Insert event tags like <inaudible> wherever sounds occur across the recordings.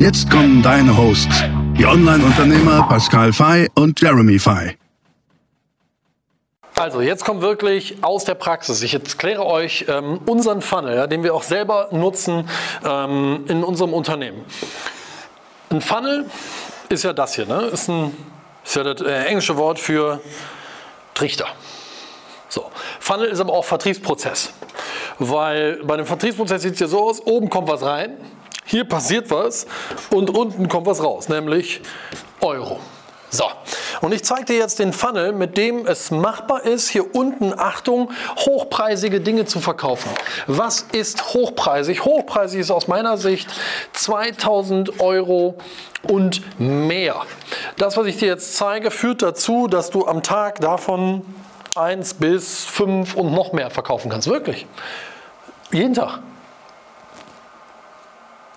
Jetzt kommen deine Hosts, die Online-Unternehmer Pascal Fay und Jeremy Fay. Also jetzt kommt wirklich aus der Praxis. Ich erkläre euch ähm, unseren Funnel, ja, den wir auch selber nutzen ähm, in unserem Unternehmen. Ein Funnel ist ja das hier, ne? ist, ein, ist ja das äh, englische Wort für Trichter. So. Funnel ist aber auch Vertriebsprozess, weil bei dem Vertriebsprozess sieht es ja so aus, oben kommt was rein, hier passiert was und unten kommt was raus, nämlich Euro. So, und ich zeige dir jetzt den Funnel, mit dem es machbar ist, hier unten, Achtung, hochpreisige Dinge zu verkaufen. Was ist hochpreisig? Hochpreisig ist aus meiner Sicht 2000 Euro und mehr. Das, was ich dir jetzt zeige, führt dazu, dass du am Tag davon 1 bis 5 und noch mehr verkaufen kannst. Wirklich. Jeden Tag.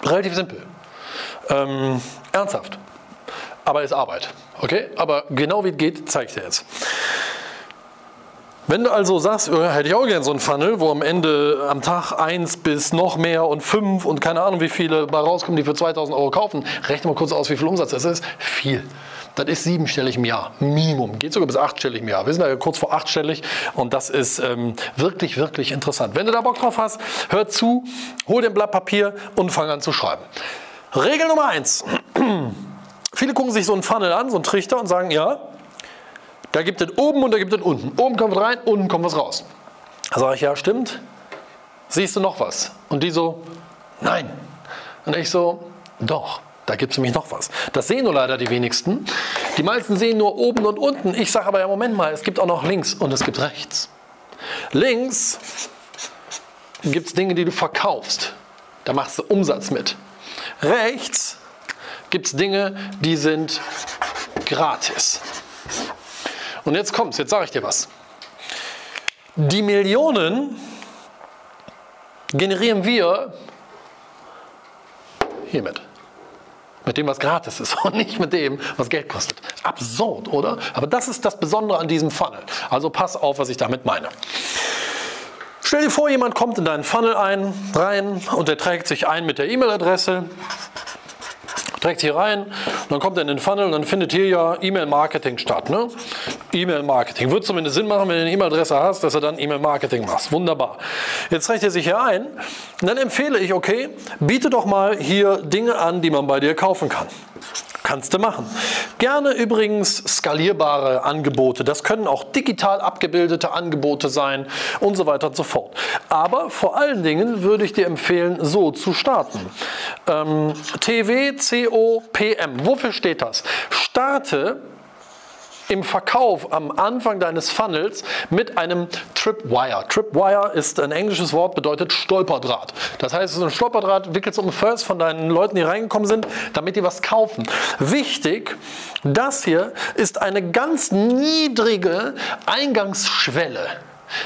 Relativ simpel. Ähm, ernsthaft. Aber ist Arbeit. Okay? Aber genau wie es geht, zeige ich dir jetzt. Wenn du also sagst, oh, hätte ich auch gerne so einen Funnel, wo am Ende am Tag 1 bis noch mehr und 5 und keine Ahnung wie viele bei rauskommen, die für 2000 Euro kaufen, rechne mal kurz aus, wie viel Umsatz das ist. Viel. Das ist siebenstellig im Jahr, Minimum. Geht sogar bis achtstellig im Jahr. Wir sind ja kurz vor achtstellig und das ist ähm, wirklich, wirklich interessant. Wenn du da Bock drauf hast, hör zu, hol den Blatt Papier und fang an zu schreiben. Regel Nummer eins. <clears throat> Viele gucken sich so einen Funnel an, so einen Trichter und sagen, ja, da gibt es oben und da gibt es unten. Oben kommt was rein, unten kommt was raus. Da sage ich, ja, stimmt. Siehst du noch was? Und die so, nein. Und ich so, doch. Da gibt es nämlich noch was. Das sehen nur leider die wenigsten. Die meisten sehen nur oben und unten. Ich sage aber ja, Moment mal, es gibt auch noch links und es gibt rechts. Links gibt es Dinge, die du verkaufst. Da machst du Umsatz mit. Rechts gibt es Dinge, die sind gratis. Und jetzt kommt's, jetzt sage ich dir was. Die Millionen generieren wir hiermit. Mit dem, was gratis ist <laughs> und nicht mit dem, was Geld kostet. Absurd, oder? Aber das ist das Besondere an diesem Funnel. Also pass auf, was ich damit meine. Stell dir vor, jemand kommt in deinen Funnel ein, rein und der trägt sich ein mit der E-Mail-Adresse trägt hier rein, dann kommt er in den Funnel und dann findet hier ja E-Mail-Marketing statt. Ne? E-Mail-Marketing. Wird zumindest Sinn machen, wenn du eine E-Mail-Adresse hast, dass du dann E-Mail-Marketing machst. Wunderbar. Jetzt trägt er sich hier ein und dann empfehle ich, okay, biete doch mal hier Dinge an, die man bei dir kaufen kann. Kannst du machen. Gerne übrigens skalierbare Angebote. Das können auch digital abgebildete Angebote sein und so weiter und so fort. Aber vor allen Dingen würde ich dir empfehlen, so zu starten. Ähm, TW. Wofür steht das? Starte im Verkauf am Anfang deines Funnels mit einem Tripwire. Tripwire ist ein englisches Wort, bedeutet Stolperdraht. Das heißt, so ein Stolperdraht wickelst um First von deinen Leuten, die reingekommen sind, damit die was kaufen. Wichtig, das hier ist eine ganz niedrige Eingangsschwelle.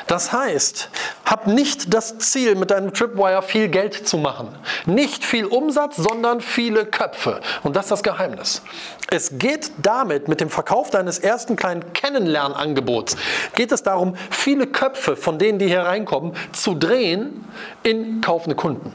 Das heißt, hab nicht das Ziel, mit deinem Tripwire viel Geld zu machen. Nicht viel Umsatz, sondern viele Köpfe. Und das ist das Geheimnis. Es geht damit, mit dem Verkauf deines ersten kleinen Kennenlernangebots, geht es darum, viele Köpfe von denen, die hier reinkommen, zu drehen in kaufende Kunden.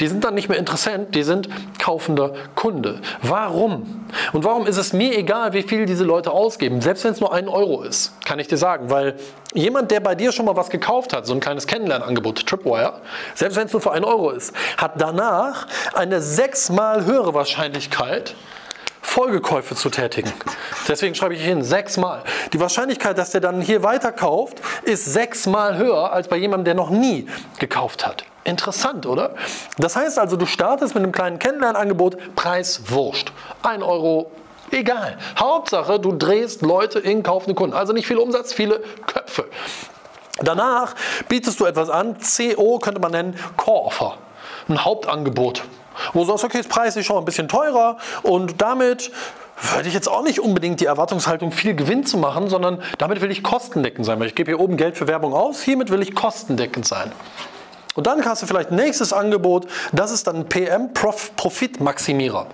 Die sind dann nicht mehr Interessent, die sind kaufender Kunde. Warum? Und warum ist es mir egal, wie viel diese Leute ausgeben, selbst wenn es nur ein Euro ist, kann ich dir sagen, weil jemand, der bei dir schon mal was gekauft hat, so ein kleines Kennenlernangebot, Tripwire, selbst wenn es nur für ein Euro ist, hat danach eine sechsmal höhere Wahrscheinlichkeit, Folgekäufe zu tätigen. Deswegen schreibe ich hin, sechsmal. Die Wahrscheinlichkeit, dass der dann hier weiterkauft, ist sechsmal höher als bei jemandem, der noch nie gekauft hat. Interessant, oder? Das heißt also, du startest mit einem kleinen Kennenlernangebot, Preis wurscht. Ein Euro, egal. Hauptsache, du drehst Leute in kaufende Kunden. Also nicht viel Umsatz, viele Köpfe. Danach bietest du etwas an, CO könnte man nennen, Core Offer. Ein Hauptangebot. Wo du sagst, okay, das Preis ist schon ein bisschen teurer und damit würde ich jetzt auch nicht unbedingt die Erwartungshaltung, viel Gewinn zu machen, sondern damit will ich kostendeckend sein, weil ich gebe hier oben Geld für Werbung aus, hiermit will ich kostendeckend sein. Und dann hast du vielleicht nächstes Angebot, das ist dann PM Profit Maximierer.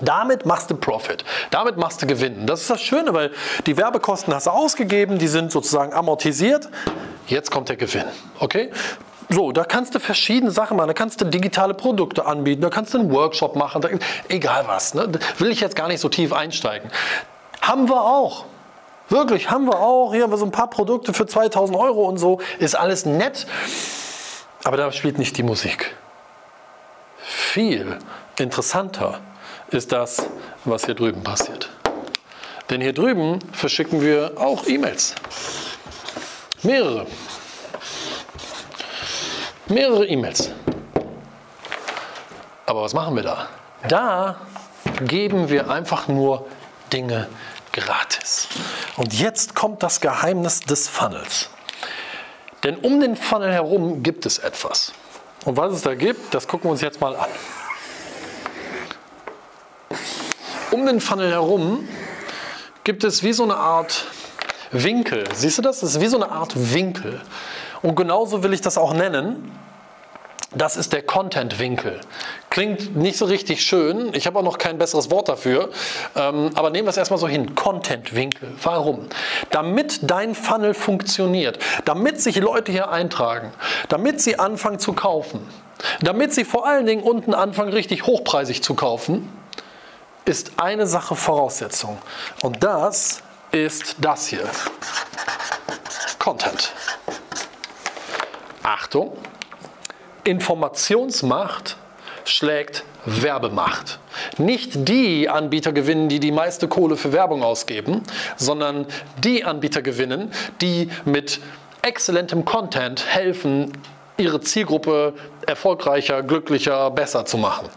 Damit machst du Profit, damit machst du Gewinn. Das ist das Schöne, weil die Werbekosten hast du ausgegeben, die sind sozusagen amortisiert. Jetzt kommt der Gewinn. Okay? So, da kannst du verschiedene Sachen machen. Da kannst du digitale Produkte anbieten, da kannst du einen Workshop machen, da, egal was. Ne? Will ich jetzt gar nicht so tief einsteigen. Haben wir auch. Wirklich, haben wir auch. Hier haben wir so ein paar Produkte für 2000 Euro und so. Ist alles nett. Aber da spielt nicht die Musik. Viel interessanter ist das, was hier drüben passiert. Denn hier drüben verschicken wir auch E-Mails. Mehrere. Mehrere E-Mails. Aber was machen wir da? Da geben wir einfach nur Dinge gratis. Und jetzt kommt das Geheimnis des Funnels. Denn um den Funnel herum gibt es etwas. Und was es da gibt, das gucken wir uns jetzt mal an. Um den Funnel herum gibt es wie so eine Art Winkel. Siehst du das? Das ist wie so eine Art Winkel. Und genauso will ich das auch nennen. Das ist der Content-Winkel. Klingt nicht so richtig schön. Ich habe auch noch kein besseres Wort dafür. Ähm, aber nehmen wir es erstmal so hin. Content-Winkel. Warum? Damit dein Funnel funktioniert. Damit sich Leute hier eintragen. Damit sie anfangen zu kaufen. Damit sie vor allen Dingen unten anfangen, richtig hochpreisig zu kaufen, ist eine Sache Voraussetzung. Und das ist das hier. Content. Achtung, Informationsmacht schlägt Werbemacht. Nicht die Anbieter gewinnen, die die meiste Kohle für Werbung ausgeben, sondern die Anbieter gewinnen, die mit exzellentem Content helfen, ihre Zielgruppe erfolgreicher, glücklicher, besser zu machen.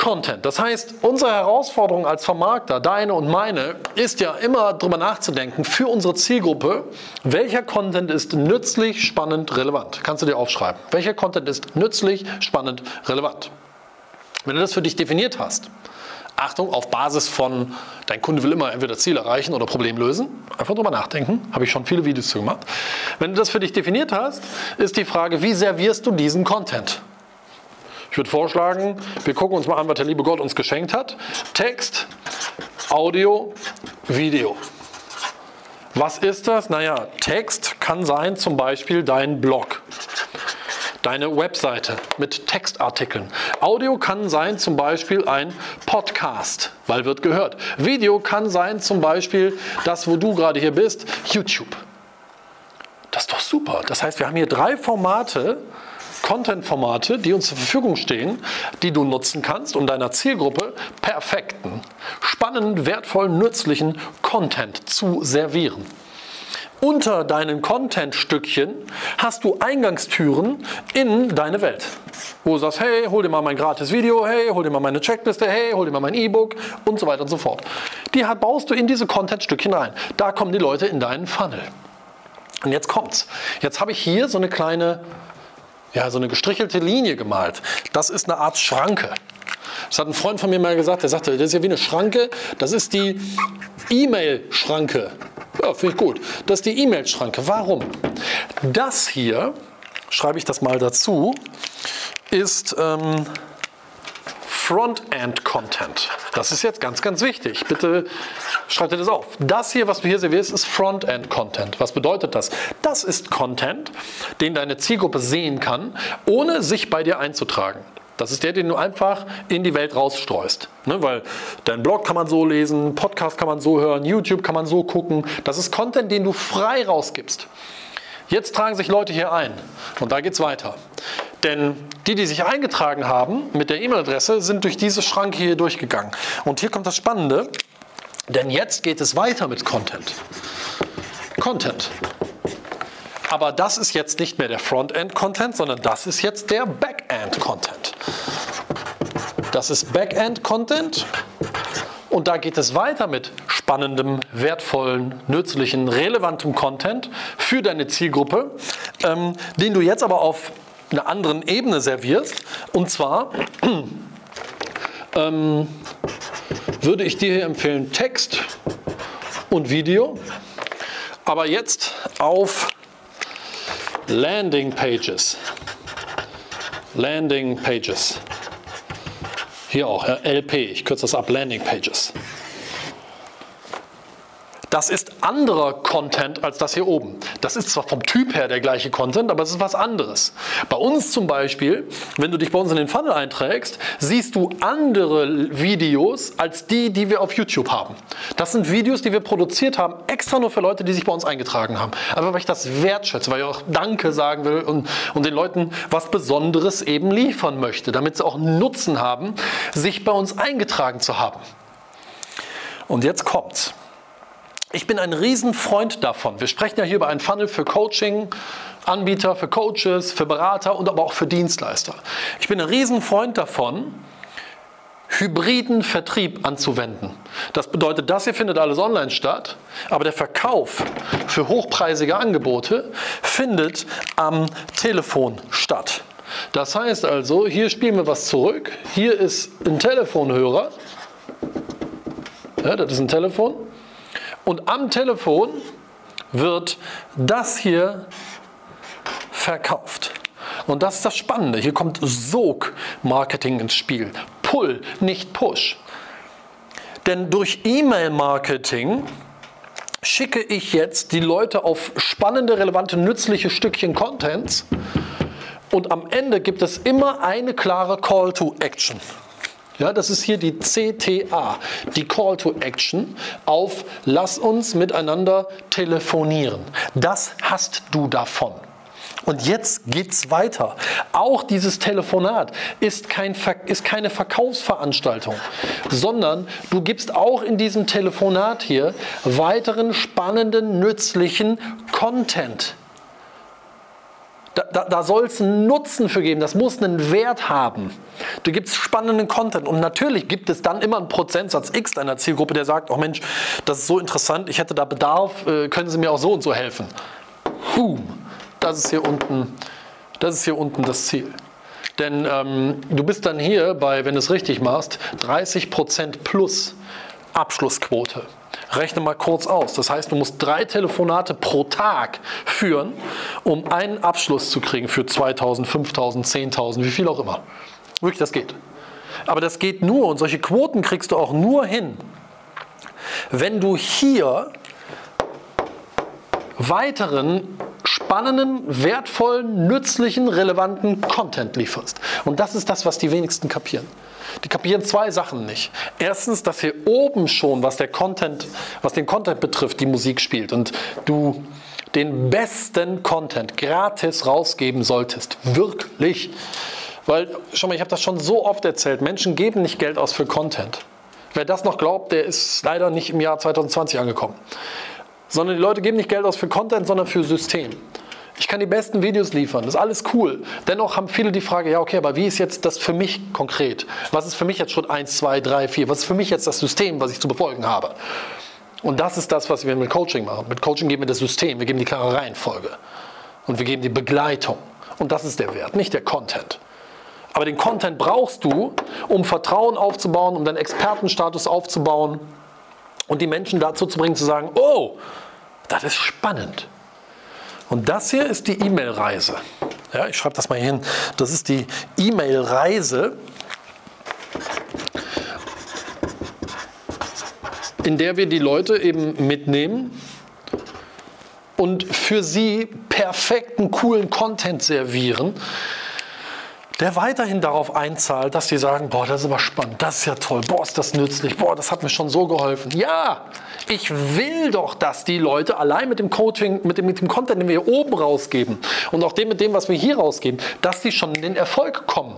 Content. Das heißt, unsere Herausforderung als Vermarkter, deine und meine, ist ja immer darüber nachzudenken für unsere Zielgruppe, welcher Content ist nützlich, spannend, relevant. Kannst du dir aufschreiben. Welcher Content ist nützlich, spannend, relevant. Wenn du das für dich definiert hast, Achtung, auf Basis von, dein Kunde will immer entweder Ziel erreichen oder Problem lösen. Einfach drüber nachdenken. Habe ich schon viele Videos zu gemacht. Wenn du das für dich definiert hast, ist die Frage, wie servierst du diesen Content? Ich würde vorschlagen, wir gucken uns mal an, was der liebe Gott uns geschenkt hat. Text, Audio, Video. Was ist das? Naja, Text kann sein zum Beispiel dein Blog, deine Webseite mit Textartikeln. Audio kann sein zum Beispiel ein Podcast, weil wird gehört. Video kann sein zum Beispiel das, wo du gerade hier bist, YouTube. Das ist doch super. Das heißt, wir haben hier drei Formate, Content-Formate, die uns zur Verfügung stehen, die du nutzen kannst, um deiner Zielgruppe perfekten, spannenden, wertvollen, nützlichen Content zu servieren. Unter deinen Content-Stückchen hast du Eingangstüren in deine Welt. Wo du sagst, hey, hol dir mal mein gratis Video, hey, hol dir mal meine Checkliste, hey, hol dir mal mein E-Book und so weiter und so fort. Die baust du in diese Content-Stückchen rein. Da kommen die Leute in deinen Funnel. Und jetzt kommt's. Jetzt habe ich hier so eine kleine ja, so eine gestrichelte Linie gemalt. Das ist eine Art Schranke. Das hat ein Freund von mir mal gesagt, der sagte, das ist ja wie eine Schranke, das ist die E-Mail-Schranke. Ja, finde ich gut. Das ist die E-Mail-Schranke. Warum? Das hier, schreibe ich das mal dazu, ist ähm, Frontend-Content. Das ist jetzt ganz, ganz wichtig. Bitte schreibt ihr das auf. Das hier, was du hier servierst, ist Frontend-Content. Was bedeutet das? Das ist Content, den deine Zielgruppe sehen kann, ohne sich bei dir einzutragen. Das ist der, den du einfach in die Welt rausstreust. Ne, weil dein Blog kann man so lesen, Podcast kann man so hören, YouTube kann man so gucken. Das ist Content, den du frei rausgibst. Jetzt tragen sich Leute hier ein und da geht es weiter. Denn die, die sich eingetragen haben mit der E-Mail-Adresse, sind durch diese Schranke hier durchgegangen. Und hier kommt das Spannende, denn jetzt geht es weiter mit Content. Content. Aber das ist jetzt nicht mehr der Frontend-Content, sondern das ist jetzt der Backend-Content. Das ist Backend-Content und da geht es weiter mit spannendem, wertvollen, nützlichen, relevantem Content für deine Zielgruppe, ähm, den du jetzt aber auf einer anderen Ebene servierst. Und zwar <clears throat> ähm, würde ich dir hier empfehlen Text und Video, aber jetzt auf Landing Pages. Landing Pages. Hier auch, LP, ich kürze das ab, Landing Pages. Das ist anderer Content als das hier oben. Das ist zwar vom Typ her der gleiche Content, aber es ist was anderes. Bei uns zum Beispiel, wenn du dich bei uns in den Funnel einträgst, siehst du andere Videos als die, die wir auf YouTube haben. Das sind Videos, die wir produziert haben, extra nur für Leute, die sich bei uns eingetragen haben. Aber weil ich das wertschätze, weil ich auch Danke sagen will und, und den Leuten was Besonderes eben liefern möchte, damit sie auch Nutzen haben, sich bei uns eingetragen zu haben. Und jetzt kommt's. Ich bin ein Riesenfreund davon. Wir sprechen ja hier über einen Funnel für Coaching, Anbieter, für Coaches, für Berater und aber auch für Dienstleister. Ich bin ein Riesenfreund davon, hybriden Vertrieb anzuwenden. Das bedeutet, das hier findet alles online statt, aber der Verkauf für hochpreisige Angebote findet am Telefon statt. Das heißt also, hier spielen wir was zurück. Hier ist ein Telefonhörer. Ja, das ist ein Telefon. Und am Telefon wird das hier verkauft. Und das ist das Spannende. Hier kommt Sog-Marketing ins Spiel. Pull, nicht Push. Denn durch E-Mail-Marketing schicke ich jetzt die Leute auf spannende, relevante, nützliche Stückchen Contents. Und am Ende gibt es immer eine klare Call to Action. Ja, das ist hier die CTA, die Call to Action auf Lass uns miteinander telefonieren. Das hast du davon. Und jetzt geht's weiter. Auch dieses Telefonat ist, kein, ist keine Verkaufsveranstaltung, sondern du gibst auch in diesem Telefonat hier weiteren spannenden, nützlichen Content. Da, da, da soll es einen Nutzen für geben, das muss einen Wert haben. Du gibst spannenden Content und natürlich gibt es dann immer einen Prozentsatz X deiner Zielgruppe, der sagt, oh Mensch, das ist so interessant, ich hätte da Bedarf, äh, können Sie mir auch so und so helfen. Boom, das ist hier unten, das ist hier unten das Ziel. Denn ähm, du bist dann hier bei, wenn du es richtig machst, 30% plus Abschlussquote. Rechne mal kurz aus. Das heißt, du musst drei Telefonate pro Tag führen, um einen Abschluss zu kriegen für 2000, 5000, 10.000, wie viel auch immer. Wirklich, das geht. Aber das geht nur und solche Quoten kriegst du auch nur hin, wenn du hier weiteren spannenden, wertvollen, nützlichen, relevanten Content lieferst. Und das ist das, was die wenigsten kapieren. Die kapieren zwei Sachen nicht. Erstens, dass hier oben schon, was, der Content, was den Content betrifft, die Musik spielt und du den besten Content gratis rausgeben solltest. Wirklich. Weil, schau mal, ich habe das schon so oft erzählt, Menschen geben nicht Geld aus für Content. Wer das noch glaubt, der ist leider nicht im Jahr 2020 angekommen. Sondern die Leute geben nicht Geld aus für Content, sondern für System. Kann die besten Videos liefern, das ist alles cool. Dennoch haben viele die Frage, ja okay, aber wie ist jetzt das für mich konkret? Was ist für mich jetzt Schritt 1, 2, 3, 4? Was ist für mich jetzt das System, was ich zu befolgen habe? Und das ist das, was wir mit Coaching machen. Mit Coaching geben wir das System, wir geben die klare Reihenfolge. Und wir geben die Begleitung. Und das ist der Wert, nicht der Content. Aber den Content brauchst du, um Vertrauen aufzubauen, um deinen Expertenstatus aufzubauen und die Menschen dazu zu bringen, zu sagen, oh, das ist spannend. Und das hier ist die E-Mail-Reise. Ja, ich schreibe das mal hier hin. Das ist die E-Mail-Reise, in der wir die Leute eben mitnehmen und für sie perfekten, coolen Content servieren, der weiterhin darauf einzahlt, dass sie sagen, boah, das ist aber spannend, das ist ja toll, boah, ist das nützlich, boah, das hat mir schon so geholfen. Ja, ich will doch, dass die Leute allein mit dem Coaching, mit dem, mit dem Content, den wir hier oben rausgeben und auch dem mit dem, was wir hier rausgeben, dass die schon in den Erfolg kommen.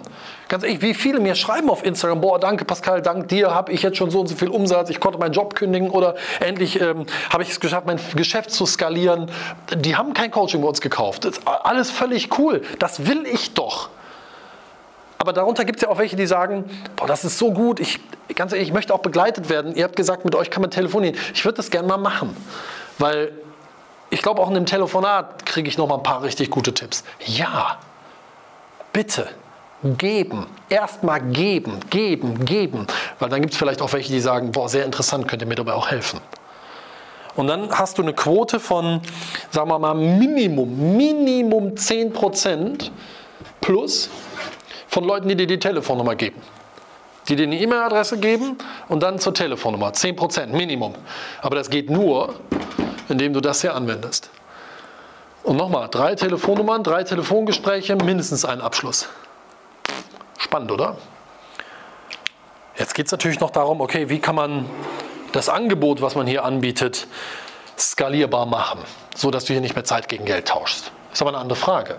Ganz ehrlich, wie viele mir schreiben auf Instagram, boah, danke Pascal, dank dir habe ich jetzt schon so und so viel Umsatz, ich konnte meinen Job kündigen oder endlich ähm, habe ich es geschafft, mein Geschäft zu skalieren. Die haben kein Coaching bei uns gekauft. Das ist alles völlig cool. Das will ich doch. Aber darunter gibt es ja auch welche, die sagen, boah, das ist so gut, ich, ganz ehrlich, ich möchte auch begleitet werden. Ihr habt gesagt, mit euch kann man telefonieren. Ich würde das gerne mal machen, weil ich glaube, auch in dem Telefonat kriege ich noch mal ein paar richtig gute Tipps. Ja, Bitte geben. Erstmal geben, geben, geben. Weil dann gibt es vielleicht auch welche, die sagen, boah, sehr interessant, könnt ihr mir dabei auch helfen. Und dann hast du eine Quote von, sagen wir mal, Minimum, Minimum 10% plus von Leuten, die dir die Telefonnummer geben. Die dir eine E-Mail-Adresse geben und dann zur Telefonnummer. 10% Minimum. Aber das geht nur, indem du das hier anwendest. Und nochmal, drei Telefonnummern, drei Telefongespräche, mindestens einen Abschluss. Spannend, oder? Jetzt geht es natürlich noch darum, okay, wie kann man das Angebot, was man hier anbietet, skalierbar machen, sodass du hier nicht mehr Zeit gegen Geld tauschst. Ist aber eine andere Frage.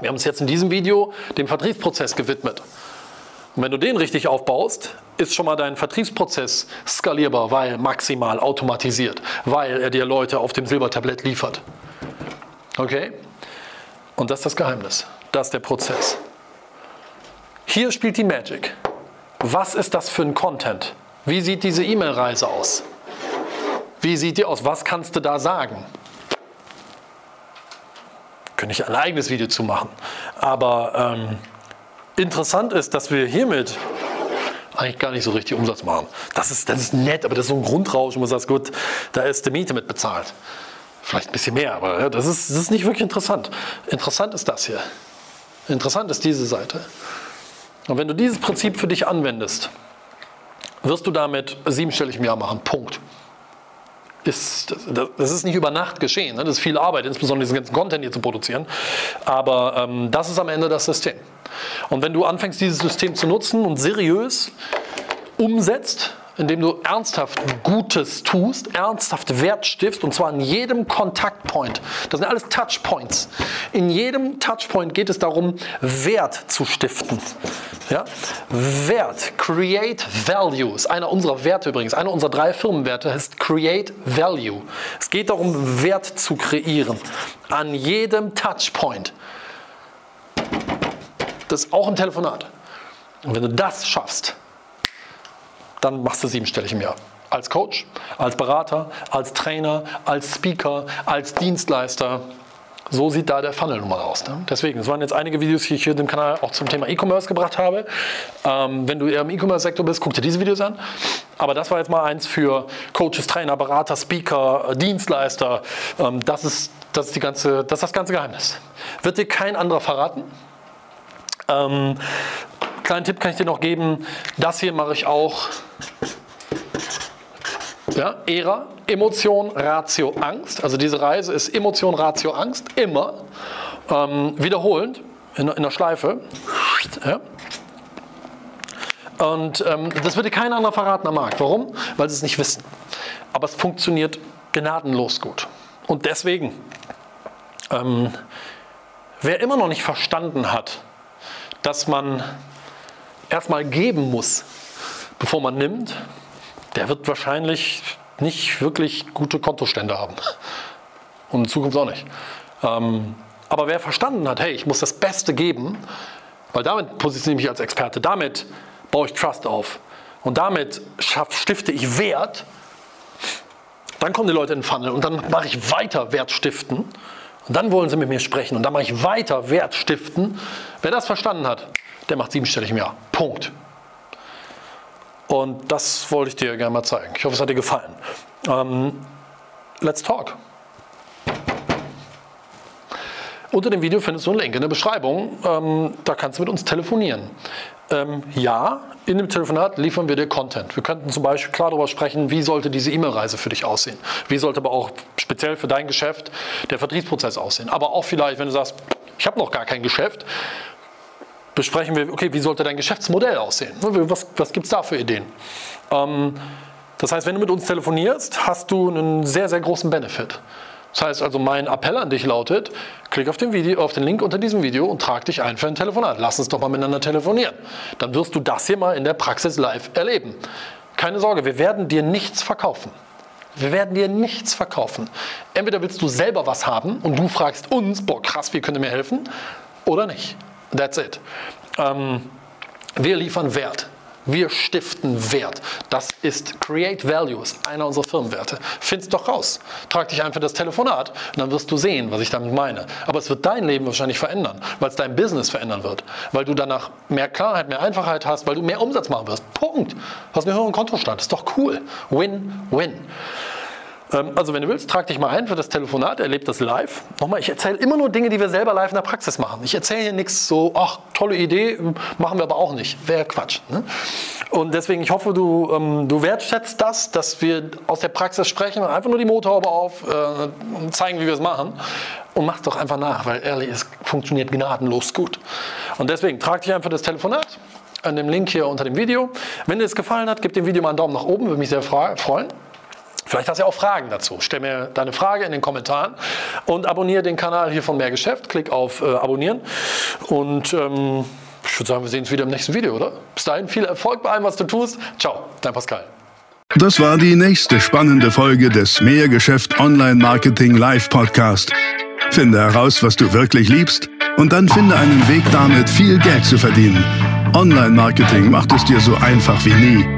Wir haben uns jetzt in diesem Video dem Vertriebsprozess gewidmet. Und wenn du den richtig aufbaust, ist schon mal dein Vertriebsprozess skalierbar, weil maximal automatisiert, weil er dir Leute auf dem Silbertablett liefert. Okay? Und das ist das Geheimnis. Das ist der Prozess. Hier spielt die Magic. Was ist das für ein Content? Wie sieht diese E-Mail-Reise aus? Wie sieht die aus? Was kannst du da sagen? Könnte ich ein eigenes Video zu machen. Aber ähm, interessant ist, dass wir hiermit eigentlich gar nicht so richtig Umsatz machen. Das ist, das ist nett, aber das ist so ein Grundrausch, wo man sagt, gut, da ist die Miete mit bezahlt. Vielleicht ein bisschen mehr, aber das, ist, das ist nicht wirklich interessant. Interessant ist das hier. Interessant ist diese Seite. Und wenn du dieses Prinzip für dich anwendest, wirst du damit siebenstellig im Jahr machen. Punkt. Ist, das ist nicht über Nacht geschehen. Ne? Das ist viel Arbeit, insbesondere diesen ganzen Content hier zu produzieren. Aber ähm, das ist am Ende das System. Und wenn du anfängst, dieses System zu nutzen und seriös umsetzt, indem du ernsthaft Gutes tust, ernsthaft Wert stiftst und zwar an jedem Kontaktpoint. Das sind alles Touchpoints. In jedem Touchpoint geht es darum, Wert zu stiften. Ja? Wert, Create Value ist einer unserer Werte übrigens. Einer unserer drei Firmenwerte heißt Create Value. Es geht darum, Wert zu kreieren. An jedem Touchpoint. Das ist auch ein Telefonat. Und wenn du das schaffst, dann machst du siebenstellig im Jahr. Als Coach, als Berater, als Trainer, als Speaker, als Dienstleister. So sieht da der Funnel nun mal aus. Ne? Deswegen, es waren jetzt einige Videos, die ich hier dem Kanal auch zum Thema E-Commerce gebracht habe. Ähm, wenn du eher im E-Commerce-Sektor bist, guck dir diese Videos an. Aber das war jetzt mal eins für Coaches, Trainer, Berater, Speaker, Dienstleister. Ähm, das, ist, das, ist die ganze, das ist das ganze Geheimnis. Wird dir kein anderer verraten. Ähm, kleinen Tipp kann ich dir noch geben. Das hier mache ich auch. Ja, ERA, Emotion, Ratio, Angst. Also diese Reise ist Emotion, Ratio, Angst. Immer. Ähm, wiederholend in, in der Schleife. Ja. Und ähm, das würde kein anderer verraten am Markt. Warum? Weil sie es nicht wissen. Aber es funktioniert gnadenlos gut. Und deswegen, ähm, wer immer noch nicht verstanden hat, dass man erstmal geben muss, bevor man nimmt, der wird wahrscheinlich nicht wirklich gute Kontostände haben. Und in Zukunft auch nicht. Ähm, aber wer verstanden hat, hey, ich muss das Beste geben, weil damit positioniere ich mich als Experte, damit baue ich Trust auf und damit stifte ich Wert, dann kommen die Leute in den Funnel und dann mache ich weiter Wert stiften und dann wollen sie mit mir sprechen und dann mache ich weiter Wert stiften. Wer das verstanden hat, der macht siebenstellig im Jahr. Punkt. Und das wollte ich dir gerne mal zeigen. Ich hoffe, es hat dir gefallen. Ähm, let's talk. Unter dem Video findest du einen Link in der Beschreibung. Ähm, da kannst du mit uns telefonieren. Ähm, ja, in dem Telefonat liefern wir dir Content. Wir könnten zum Beispiel klar darüber sprechen, wie sollte diese E-Mail-Reise für dich aussehen. Wie sollte aber auch speziell für dein Geschäft der Vertriebsprozess aussehen. Aber auch vielleicht, wenn du sagst, ich habe noch gar kein Geschäft, besprechen wir, okay, wie sollte dein Geschäftsmodell aussehen? Was, was gibt es da für Ideen? Ähm, das heißt, wenn du mit uns telefonierst, hast du einen sehr, sehr großen Benefit. Das heißt also, mein Appell an dich lautet, klick auf den, Video, auf den Link unter diesem Video und trag dich ein für ein Telefonat. Lass uns doch mal miteinander telefonieren. Dann wirst du das hier mal in der Praxis live erleben. Keine Sorge, wir werden dir nichts verkaufen. Wir werden dir nichts verkaufen. Entweder willst du selber was haben und du fragst uns, boah krass, wie könnt ihr mir helfen? Oder nicht. That's it. Ähm, wir liefern Wert. Wir stiften Wert. Das ist Create Value, einer unserer Firmenwerte. Find's doch raus. Trag dich ein für das Telefonat und dann wirst du sehen, was ich damit meine. Aber es wird dein Leben wahrscheinlich verändern, weil es dein Business verändern wird. Weil du danach mehr Klarheit, mehr Einfachheit hast, weil du mehr Umsatz machen wirst. Punkt. Hast einen höheren Kontostand. Ist doch cool. Win, win. Ähm, also wenn du willst, trag dich mal ein für das Telefonat, erleb das live. Nochmal, ich erzähle immer nur Dinge, die wir selber live in der Praxis machen. Ich erzähle hier nichts so, ach, tolle Idee, machen wir aber auch nicht. Wäre Quatsch. Ne? Und deswegen, ich hoffe, du, ähm, du wertschätzt das, dass wir aus der Praxis sprechen und einfach nur die Motorhaube auf äh, und zeigen, wie wir es machen. Und mach doch einfach nach, weil ehrlich, es funktioniert gnadenlos gut. Und deswegen, trag dich einfach das Telefonat an dem Link hier unter dem Video. Wenn dir es gefallen hat, gib dem Video mal einen Daumen nach oben, würde mich sehr freuen. Vielleicht hast du ja auch Fragen dazu. Stell mir deine Frage in den Kommentaren und abonniere den Kanal hier von Mehr Geschäft. Klick auf äh, Abonnieren und ähm, ich würde sagen, wir sehen uns wieder im nächsten Video, oder? Bis dahin viel Erfolg bei allem, was du tust. Ciao, dein Pascal. Das war die nächste spannende Folge des Mehrgeschäft Online Marketing Live Podcast. Finde heraus, was du wirklich liebst und dann finde einen Weg damit, viel Geld zu verdienen. Online Marketing macht es dir so einfach wie nie.